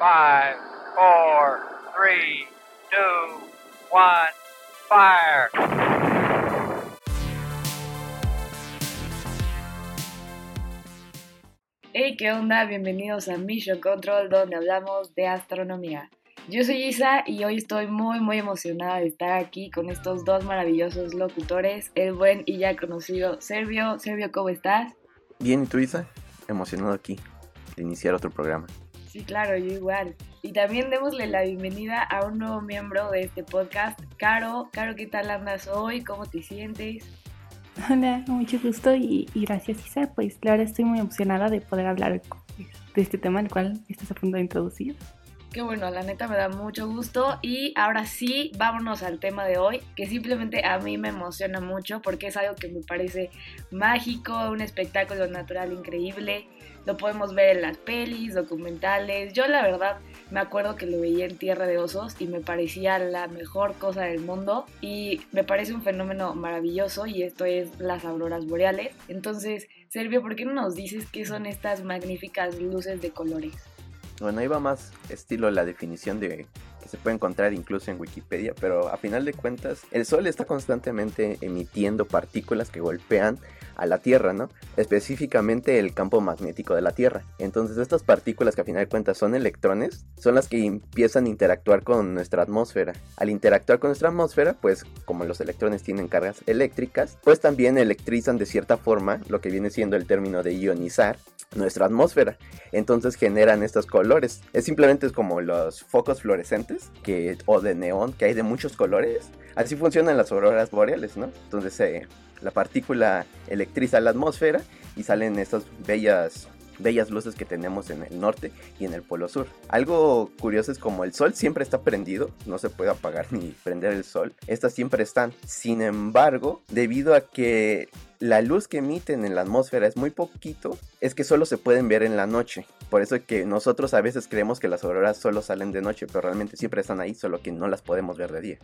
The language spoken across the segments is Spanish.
5, 4, 3, 2, 1, fire. Hey, ¿qué onda? Bienvenidos a Mission Control, donde hablamos de astronomía. Yo soy Isa y hoy estoy muy muy emocionada de estar aquí con estos dos maravillosos locutores, el buen y ya conocido Servio. Servio, ¿cómo estás? Bien, ¿y tú Isa? Emocionado aquí de iniciar otro programa. Sí, claro, yo igual. Y también démosle la bienvenida a un nuevo miembro de este podcast, Caro. Caro, ¿qué tal andas hoy? ¿Cómo te sientes? Hola, mucho gusto y, y gracias Isa. Pues la verdad estoy muy emocionada de poder hablar de este tema el cual estás a punto de introducir. Qué bueno, la neta me da mucho gusto y ahora sí, vámonos al tema de hoy, que simplemente a mí me emociona mucho porque es algo que me parece mágico, un espectáculo natural increíble, lo podemos ver en las pelis, documentales, yo la verdad me acuerdo que lo veía en Tierra de Osos y me parecía la mejor cosa del mundo y me parece un fenómeno maravilloso y esto es las auroras boreales. Entonces, Servio, ¿por qué no nos dices qué son estas magníficas luces de colores? Bueno, va más estilo la definición de que se puede encontrar incluso en Wikipedia, pero a final de cuentas el Sol está constantemente emitiendo partículas que golpean a la Tierra, ¿no? Específicamente el campo magnético de la Tierra. Entonces estas partículas que a final de cuentas son electrones, son las que empiezan a interactuar con nuestra atmósfera. Al interactuar con nuestra atmósfera, pues como los electrones tienen cargas eléctricas, pues también electrizan de cierta forma lo que viene siendo el término de ionizar nuestra atmósfera. Entonces generan estos colores. Es simplemente como los focos fluorescentes que, o de neón que hay de muchos colores. Así funcionan las auroras boreales, ¿no? Entonces eh, la partícula electriza la atmósfera y salen estas bellas bellas luces que tenemos en el norte y en el polo sur. Algo curioso es como el sol siempre está prendido, no se puede apagar ni prender el sol, estas siempre están. Sin embargo, debido a que la luz que emiten en la atmósfera es muy poquito, es que solo se pueden ver en la noche. Por eso es que nosotros a veces creemos que las auroras solo salen de noche, pero realmente siempre están ahí, solo que no las podemos ver de día.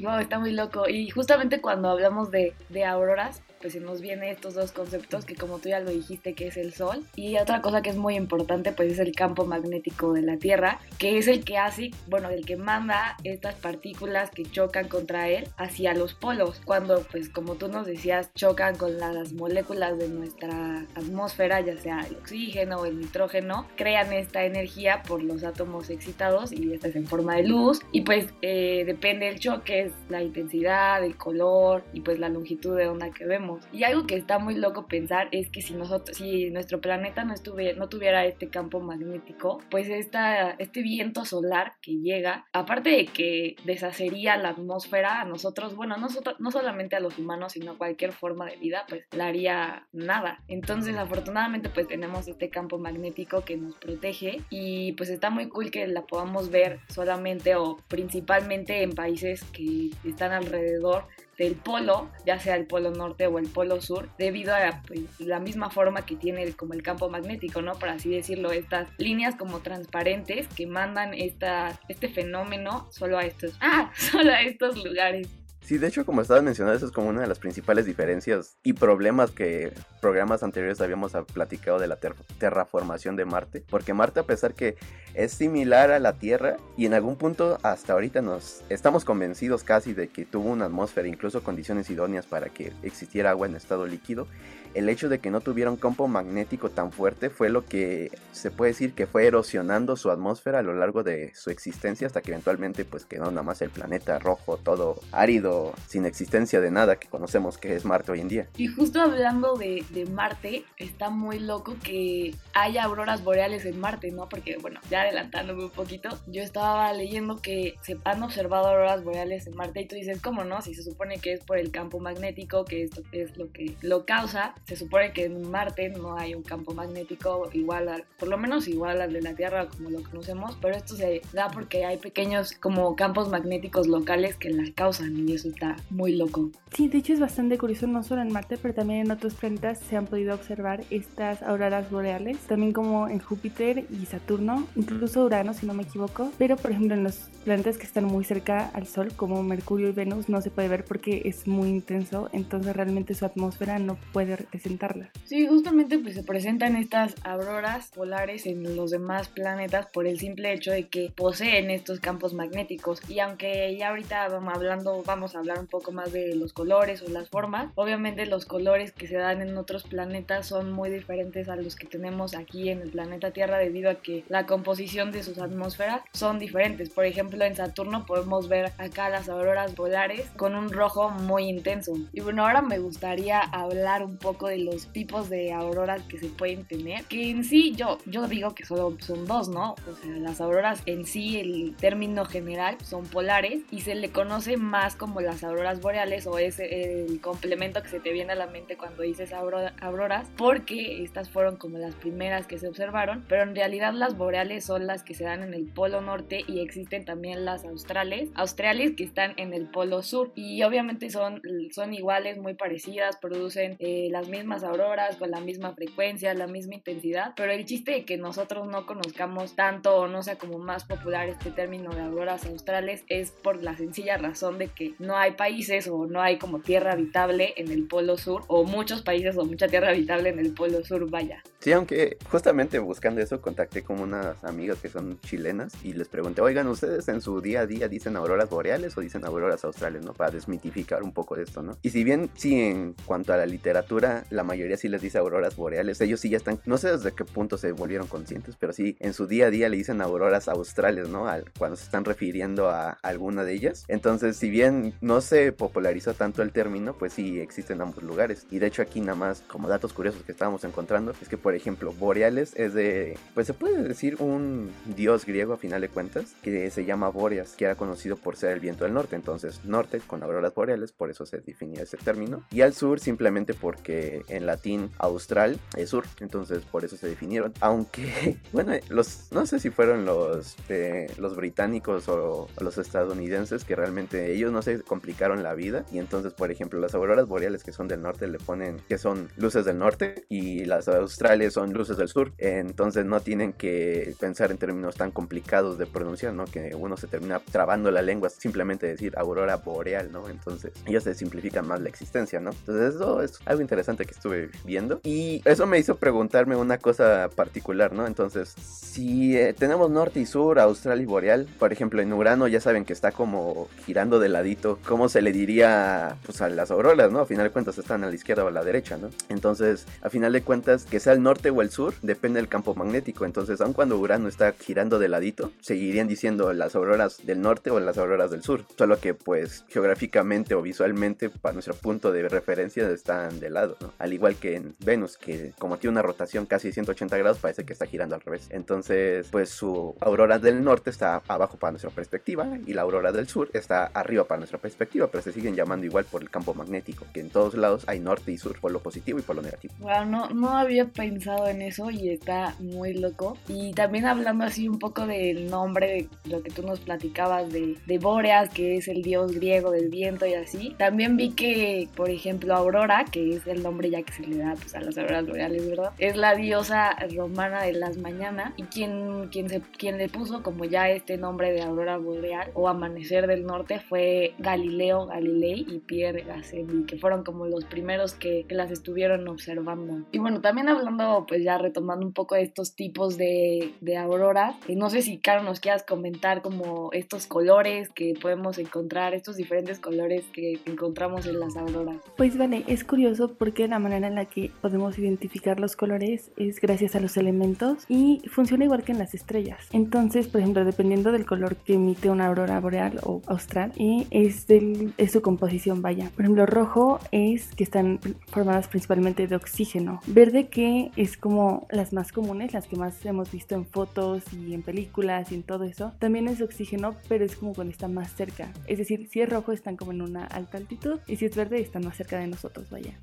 Wow, está muy loco. Y justamente cuando hablamos de, de auroras, pues se nos vienen estos dos conceptos que como tú ya lo dijiste que es el sol y otra cosa que es muy importante pues es el campo magnético de la Tierra que es el que hace, bueno, el que manda estas partículas que chocan contra él hacia los polos cuando pues como tú nos decías chocan con las moléculas de nuestra atmósfera ya sea el oxígeno o el nitrógeno crean esta energía por los átomos excitados y esta es en forma de luz y pues eh, depende del choque es la intensidad, el color y pues la longitud de onda que vemos y algo que está muy loco pensar es que si nosotros, si nuestro planeta no, estuviera, no tuviera este campo magnético, pues esta, este viento solar que llega, aparte de que deshacería la atmósfera a nosotros, bueno, no, no solamente a los humanos, sino a cualquier forma de vida, pues la haría nada. Entonces, afortunadamente, pues tenemos este campo magnético que nos protege y pues está muy cool que la podamos ver solamente o principalmente en países que están alrededor del polo, ya sea el polo norte o el polo sur, debido a pues, la misma forma que tiene como el campo magnético, ¿no? Por así decirlo, estas líneas como transparentes que mandan esta, este fenómeno solo a estos, ah, solo a estos lugares. Sí, de hecho, como estabas mencionando, eso es como una de las principales diferencias y problemas que programas anteriores habíamos platicado de la terraformación de Marte. Porque Marte, a pesar que es similar a la Tierra y en algún punto hasta ahorita nos estamos convencidos casi de que tuvo una atmósfera, incluso condiciones idóneas para que existiera agua en estado líquido, el hecho de que no tuviera un campo magnético tan fuerte fue lo que se puede decir que fue erosionando su atmósfera a lo largo de su existencia hasta que eventualmente pues quedó nada más el planeta rojo, todo árido, sin existencia de nada que conocemos que es Marte hoy en día. Y justo hablando de, de Marte, está muy loco que haya auroras boreales en Marte, ¿no? Porque bueno, ya adelantándome un poquito, yo estaba leyendo que se han observado auroras boreales en Marte y tú dices, ¿cómo no? Si se supone que es por el campo magnético, que esto es lo que lo causa, se supone que en Marte no hay un campo magnético igual, al, por lo menos igual al de la Tierra como lo conocemos, pero esto se da porque hay pequeños como campos magnéticos locales que la causan y eso está muy loco. Sí, de hecho es bastante curioso, no solo en Marte, pero también en otros planetas se han podido observar estas auroras boreales, también como en Júpiter y Saturno, incluso Urano si no me equivoco, pero por ejemplo en los planetas que están muy cerca al Sol como Mercurio y Venus no se puede ver porque es muy intenso, entonces realmente su atmósfera no puede representarla. Sí, justamente pues se presentan estas auroras polares en los demás planetas por el simple hecho de que poseen estos campos magnéticos y aunque ya ahorita vamos hablando vamos a hablar un poco más de los colores o las formas, obviamente los colores que se dan en otros planetas son muy diferentes a los que tenemos aquí en el planeta Tierra debido a que la composición de sus atmósferas son diferentes. Por ejemplo, en Saturno podemos ver acá las auroras polares con un rojo muy intenso. Y bueno, ahora me gustaría hablar un poco de los tipos de auroras que se pueden tener, que en sí yo, yo digo que solo son dos, ¿no? O sea, las auroras en sí, el término general, son polares y se le conoce más como las auroras boreales o es el complemento que se te viene a la mente cuando dices auroras, porque estas fueron como las primeras que se observaron, pero en realidad las boreales son las que se dan en el polo norte y existen también las australes, australes que están en el polo sur y obviamente son, son iguales, muy parecidas, producen eh, las mismas auroras con la misma frecuencia, la misma intensidad, pero el chiste de que nosotros no conozcamos tanto o no sea como más popular este término de auroras australes es por la sencilla razón de que no hay países o no hay como tierra habitable en el polo sur o muchos países o mucha tierra habitable en el polo sur, vaya. Sí, aunque justamente buscando eso contacté con unas amigas que son chilenas y les pregunté, oigan, ¿ustedes en su día a día dicen auroras boreales o dicen auroras australes, no? Para desmitificar un poco esto, ¿no? Y si bien sí en cuanto a la literatura, la mayoría sí les dice auroras boreales, ellos sí ya están, no sé desde qué punto se volvieron conscientes, pero sí en su día a día le dicen auroras australes, ¿no? Al, cuando se están refiriendo a alguna de ellas. Entonces, si bien no se popularizó tanto el término, pues sí existen ambos lugares. Y de hecho aquí nada más como datos curiosos que estábamos encontrando es que por ejemplo Boreales es de, pues se puede decir un dios griego a final de cuentas que se llama Boreas, que era conocido por ser el viento del norte. Entonces norte con auroras boreales, por eso se definía ese término. Y al sur simplemente porque en latín austral es sur, entonces por eso se definieron. Aunque, bueno, los, no sé si fueron los, eh, los británicos o, o los estadounidenses que realmente ellos no se complicaron la vida. Y entonces por ejemplo las auroras boreales que son del norte le ponen que son luces del norte y las australes son luces del sur. Entonces no tienen que pensar en términos tan complicados de pronunciar no que uno se termina trabando la lengua simplemente decir aurora boreal no entonces ellos se simplifican más la existencia no entonces eso es algo interesante que estuve viendo y eso me hizo preguntarme una cosa particular no entonces si eh, tenemos norte y sur austral y boreal por ejemplo en Urano ya saben que está como girando de ladito, ¿cómo se le diría pues a las auroras, ¿no? A final de cuentas están a la izquierda o a la derecha, ¿no? Entonces, a final de cuentas, que sea el norte o el sur, depende del campo magnético. Entonces, aun cuando Urano está girando de ladito, seguirían diciendo las auroras del norte o las auroras del sur. Solo que, pues, geográficamente o visualmente, para nuestro punto de referencia, están de lado, ¿no? Al igual que en Venus, que como tiene una rotación casi 180 grados, parece que está girando al revés. Entonces, pues su aurora del norte está abajo para nuestra perspectiva y la aurora del sur está arriba para nuestra perspectiva, pero se siguen llamando igual por el campo magnético, que en todos lados hay norte y sur, por lo positivo y por lo negativo. Wow, no, no había pensado en eso y está muy loco. Y también hablando así un poco del nombre, de lo que tú nos platicabas de, de Bóreas, que es el dios griego del viento y así, también vi que, por ejemplo, Aurora, que es el nombre ya que se le da pues, a las auroras boreales, ¿verdad? Es la diosa romana de las mañanas y quien, quien, se, quien le puso como ya este nombre de Aurora Boreal o Amanecer del Norte fue Galileo Galilei y Pierre Gassendi, que fueron como los primeros que, que, las estuvieron observando. Y bueno, también hablando, pues ya retomando un poco de estos tipos de, de auroras, eh, no sé si, Caro, nos quieras comentar como estos colores que podemos encontrar, estos diferentes colores que encontramos en las auroras. Pues vale, es curioso porque la manera en la que podemos identificar los colores es gracias a los elementos y funciona igual que en las estrellas. Entonces, por ejemplo, dependiendo del color que emite una aurora boreal o austral, y es, del, es su composición, vaya. Por ejemplo, rojo es que están formadas principalmente de oxígeno. Verde que es como las más comunes, las que más hemos visto en fotos y en películas y en todo eso. También es oxígeno, pero es como cuando está más cerca. Es decir, si es rojo están como en una alta altitud y si es verde están más cerca de nosotros, vaya.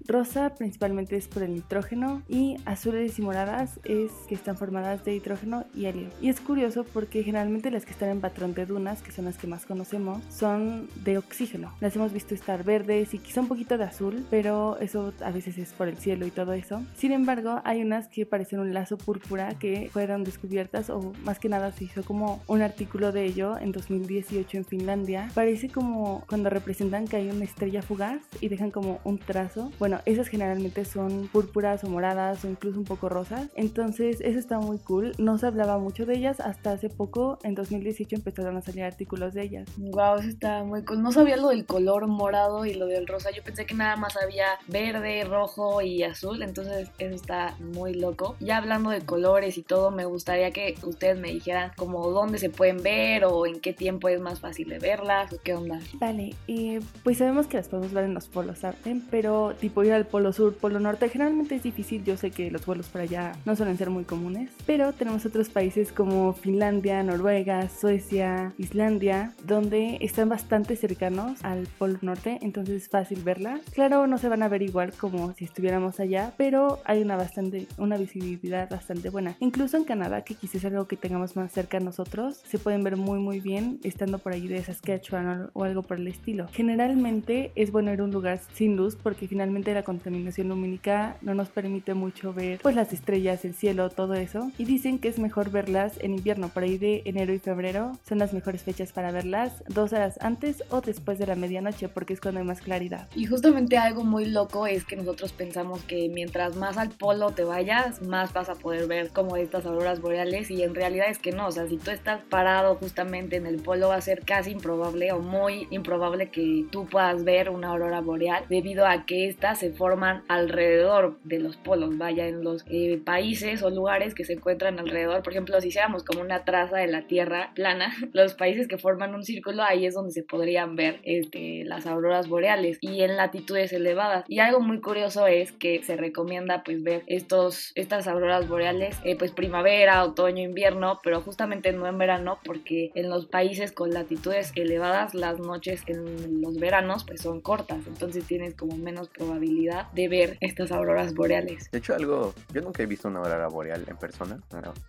Principalmente es por el nitrógeno y azules y moradas es que están formadas de hidrógeno y helio. Y es curioso porque generalmente las que están en patrón de dunas, que son las que más conocemos, son de oxígeno. Las hemos visto estar verdes y quizá un poquito de azul, pero eso a veces luces por el cielo y todo eso. Sin embargo, hay unas que parecen un lazo púrpura que fueron descubiertas o más que nada se hizo como un artículo de ello en 2018 en Finlandia. Parece como cuando representan que hay una estrella fugaz y dejan como un trazo. Bueno, esas generalmente son púrpuras o moradas o incluso un poco rosas. Entonces, eso está muy cool. No se hablaba mucho de ellas hasta hace poco. En 2018 empezaron a salir artículos de ellas. Wow, eso está muy cool. No sabía lo del color morado y lo del rosa. Yo pensé que nada más había verde, rojo y azul. Entonces, eso está muy loco. Ya hablando de colores y todo, me gustaría que ustedes me dijeran como dónde se pueden ver o en qué tiempo es más fácil de verlas o qué onda. Vale, eh, pues sabemos que las podemos ver en los polos, ¿saben? Pero tipo ir al polo sur, polo norte, generalmente es difícil. Yo sé que los vuelos por allá no suelen ser muy comunes, pero tenemos otros países como Finlandia, Noruega, Suecia, Islandia, donde están bastante cercanos al polo norte, entonces es fácil verlas. Claro, no se van a ver igual como si estuviéramos allá, pero hay una bastante, una visibilidad bastante buena. Incluso en Canadá, que quizás es algo que tengamos más cerca a nosotros, se pueden ver muy muy bien estando por ahí de Saskatchewan o algo por el estilo. Generalmente es bueno ir a un lugar sin luz porque finalmente la contaminación lumínica no nos permite mucho ver pues las estrellas, el cielo, todo eso. Y dicen que es mejor verlas en invierno, por ahí de enero y febrero son las mejores fechas para verlas, dos horas antes o después de la medianoche porque es cuando hay más claridad. Y justamente algo muy loco es que nosotros pensamos que mientras más al polo te vayas, más vas a poder ver como estas auroras boreales y en realidad es que no, o sea, si tú estás parado justamente en el polo va a ser casi improbable o muy improbable que tú puedas ver una aurora boreal debido a que estas se forman alrededor de los polos, vaya, en los eh, países o lugares que se encuentran alrededor. Por ejemplo, si hiciéramos como una traza de la Tierra plana, los países que forman un círculo, ahí es donde se podrían ver este, las auroras boreales y en latitudes elevadas. Y algo muy curioso es que se recomienda pues ver estos, estas auroras boreales eh, pues primavera, otoño, invierno, pero justamente no en verano porque en los países con latitudes elevadas las noches en los veranos pues son cortas, entonces tienes como menos probabilidad de ver estas auroras boreales. De hecho, algo, yo nunca he visto una aurora boreal en persona,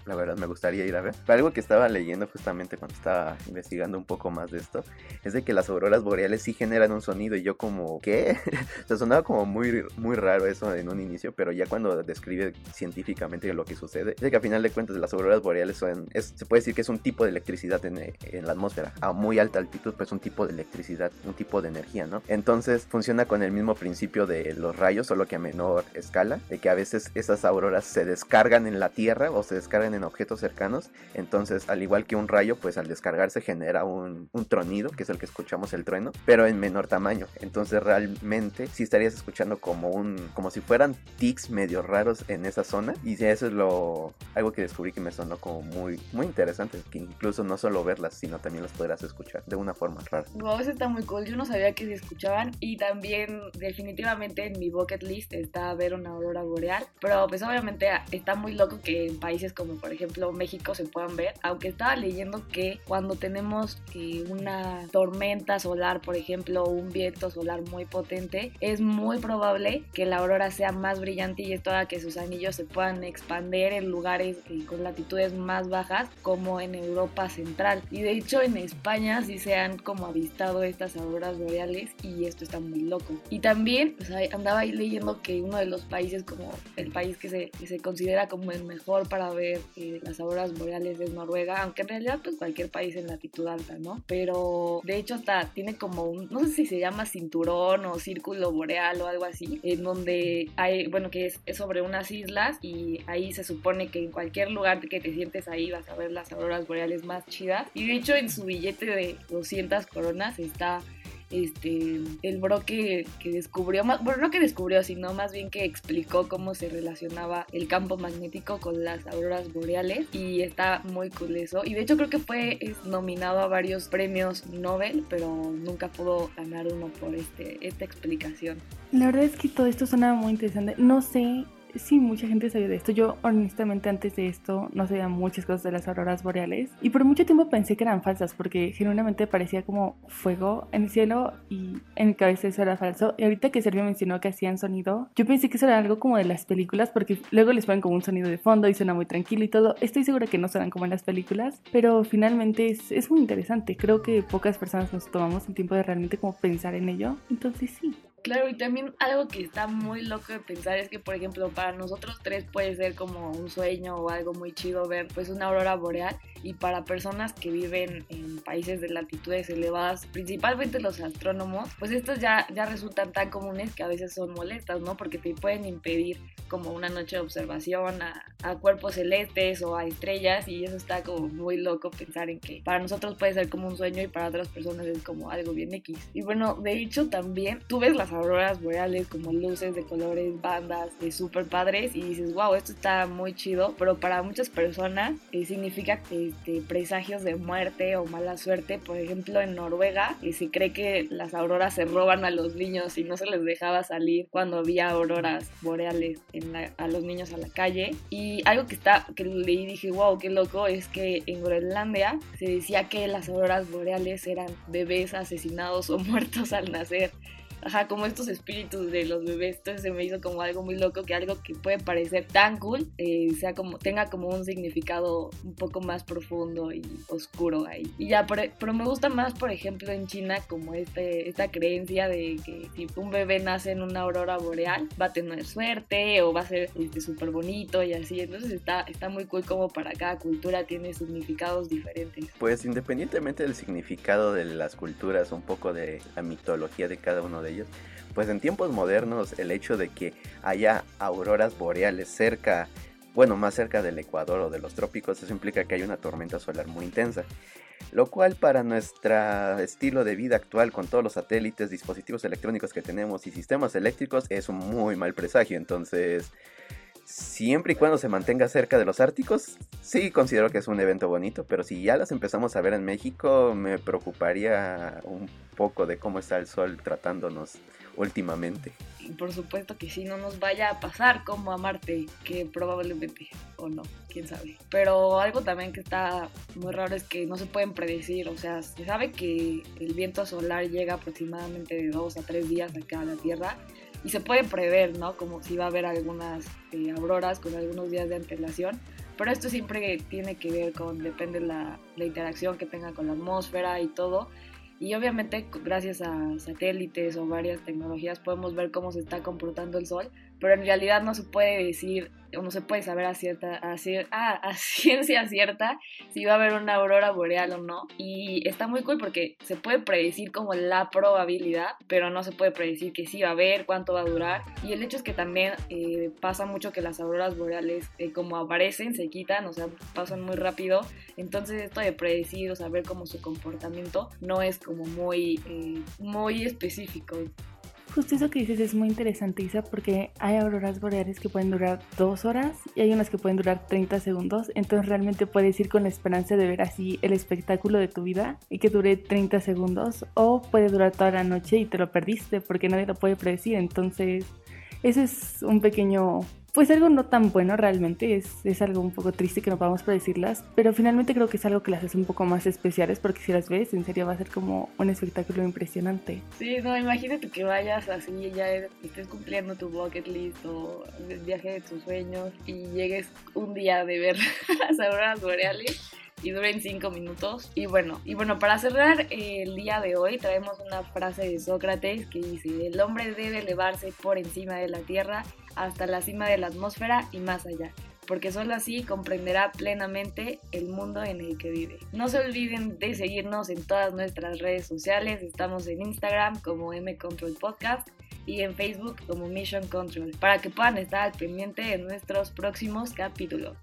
la verdad me gustaría ir a ver. Pero algo que estaba leyendo justamente cuando estaba investigando un poco más de esto, es de que las auroras boreales sí generan un sonido y yo como, ¿qué? o sea, sonaba como muy, muy raro eso en un inicio, pero ya cuando describe científicamente lo que sucede, es de que a final de cuentas las auroras boreales son, se puede decir que es un tipo de electricidad en, en la atmósfera. A muy alta altitud, pues un tipo de electricidad, un tipo de energía, ¿no? Entonces funciona con el mismo principio de los rayos, solo que a menor escala, de que a veces esas auroras se descargan en la Tierra o se descargan en objetos cercanos. Entonces, al igual que un rayo, pues al descargarse genera un, un tronido, que es el que escuchamos el trueno, pero en menor tamaño. Entonces, realmente sí estarías escuchando como un, como si fueran tics medio raros en esa zona. Y eso es lo, algo que descubrí que me sonó como muy, muy interesante, que incluso no solo verlas, sino también las podrás escuchar de una forma rara. Wow, eso está muy cool. Yo no sabía que se escuchaban y también definitivamente en mi bucket list está ver una aurora boreal, pero pues obviamente está muy loco que en países como por ejemplo México se puedan ver, aunque estaba leyendo que cuando tenemos eh, una tormenta solar, por ejemplo, un viento solar muy potente, es muy probable que la aurora sea más brillante y esto haga que sus anillos se puedan expander en lugares eh, con latitudes más bajas como en Europa central. Y de hecho en España sí se han como avistado estas auroras boreales y esto está muy loco. Y también sea, andaba ahí leyendo que uno de los países como el país que se, que se considera como el mejor para ver eh, las auroras boreales es Noruega, aunque en realidad pues cualquier país en latitud alta, ¿no? Pero de hecho hasta tiene como un, no sé si se llama cinturón o círculo boreal o algo así, en donde hay, bueno, que es, es sobre unas islas y ahí se supone que en cualquier lugar que te sientes ahí vas a ver las auroras boreales más chidas. Y de hecho en su billete de 200 coronas está este, el bro que, que, descubrió, bueno, no que descubrió, sino más bien que explicó cómo se relacionaba el campo magnético con las auroras boreales y está muy cool eso. Y de hecho creo que fue nominado a varios premios Nobel, pero nunca pudo ganar uno por este, esta explicación. La verdad es que todo esto suena muy interesante. No sé sí, mucha gente sabía de esto. Yo honestamente antes de esto no sabía muchas cosas de las auroras boreales y por mucho tiempo pensé que eran falsas porque genuinamente parecía como fuego en el cielo y en mi cabeza eso era falso. Y ahorita que Sergio mencionó que hacían sonido, yo pensé que eso era algo como de las películas porque luego les ponen como un sonido de fondo y suena muy tranquilo y todo. Estoy segura que no suenan como en las películas, pero finalmente es, es muy interesante. Creo que pocas personas nos tomamos el tiempo de realmente como pensar en ello. Entonces sí. Claro, y también algo que está muy loco de pensar es que, por ejemplo, para nosotros tres puede ser como un sueño o algo muy chido ver pues una aurora boreal y para personas que viven en países de latitudes elevadas, principalmente los astrónomos, pues estas ya, ya resultan tan comunes que a veces son molestas, ¿no? Porque te pueden impedir como una noche de observación a, a cuerpos celestes o a estrellas y eso está como muy loco pensar en que para nosotros puede ser como un sueño y para otras personas es como algo bien X. Y bueno, de hecho también tú ves las auroras boreales como luces de colores, bandas, de súper padres y dices, wow, esto está muy chido, pero para muchas personas eh, significa este, presagios de muerte o mala suerte. Por ejemplo, en Noruega eh, se cree que las auroras se roban a los niños y no se les dejaba salir cuando había auroras boreales a los niños a la calle. Y algo que está que leí dije, wow, qué loco, es que en Groenlandia se decía que las auroras boreales eran bebés asesinados o muertos al nacer ajá, como estos espíritus de los bebés. Entonces se me hizo como algo muy loco que algo que puede parecer tan cool eh, sea como, tenga como un significado un poco más profundo y oscuro ahí. Y ya, pero, me gusta más, por ejemplo, en China como este, esta creencia de que si un bebé nace en una aurora boreal va a tener suerte o va a ser súper este, bonito y así. Entonces está, está muy cool como para cada cultura tiene significados diferentes. Pues independientemente del significado de las culturas, un poco de la mitología de cada uno de ellos, pues en tiempos modernos el hecho de que haya auroras boreales cerca, bueno, más cerca del Ecuador o de los trópicos, eso implica que hay una tormenta solar muy intensa. Lo cual para nuestro estilo de vida actual con todos los satélites, dispositivos electrónicos que tenemos y sistemas eléctricos es un muy mal presagio. Entonces, siempre y cuando se mantenga cerca de los árticos, sí considero que es un evento bonito, pero si ya las empezamos a ver en México, me preocuparía un poco de cómo está el sol tratándonos últimamente. Por supuesto que sí, no nos vaya a pasar como a Marte, que probablemente, o no, quién sabe. Pero algo también que está muy raro es que no se pueden predecir, o sea, se sabe que el viento solar llega aproximadamente de dos a tres días acá a la Tierra y se puede prever, ¿no? Como si va a haber algunas eh, auroras con algunos días de antelación, pero esto siempre tiene que ver con, depende la, la interacción que tenga con la atmósfera y todo. Y obviamente gracias a satélites o varias tecnologías podemos ver cómo se está comportando el Sol, pero en realidad no se puede decir o no se puede saber a, cierta, a, ah, a ciencia cierta si va a haber una aurora boreal o no. Y está muy cool porque se puede predecir como la probabilidad, pero no se puede predecir que sí va a haber, cuánto va a durar. Y el hecho es que también eh, pasa mucho que las auroras boreales eh, como aparecen, se quitan, o sea, pasan muy rápido. Entonces esto de predecir o saber cómo su comportamiento no es como muy, eh, muy específico. Justo eso que dices es muy interesante, Isa, porque hay auroras boreales que pueden durar dos horas y hay unas que pueden durar 30 segundos. Entonces realmente puedes ir con la esperanza de ver así el espectáculo de tu vida y que dure 30 segundos o puede durar toda la noche y te lo perdiste porque nadie lo puede predecir. Entonces, ese es un pequeño pues algo no tan bueno realmente, es, es algo un poco triste que no podamos predecirlas, pero finalmente creo que es algo que las hace un poco más especiales porque si las ves, en serio va a ser como un espectáculo impresionante. Sí, no, imagínate que vayas así y ya estés cumpliendo tu bucket list o el viaje de tus sueños y llegues un día de ver las auroras boreales y duren cinco minutos. Y bueno, y bueno, para cerrar el día de hoy traemos una frase de Sócrates que dice, el hombre debe elevarse por encima de la tierra hasta la cima de la atmósfera y más allá, porque solo así comprenderá plenamente el mundo en el que vive. No se olviden de seguirnos en todas nuestras redes sociales, estamos en Instagram como M-Control Podcast y en Facebook como Mission Control, para que puedan estar al pendiente de nuestros próximos capítulos.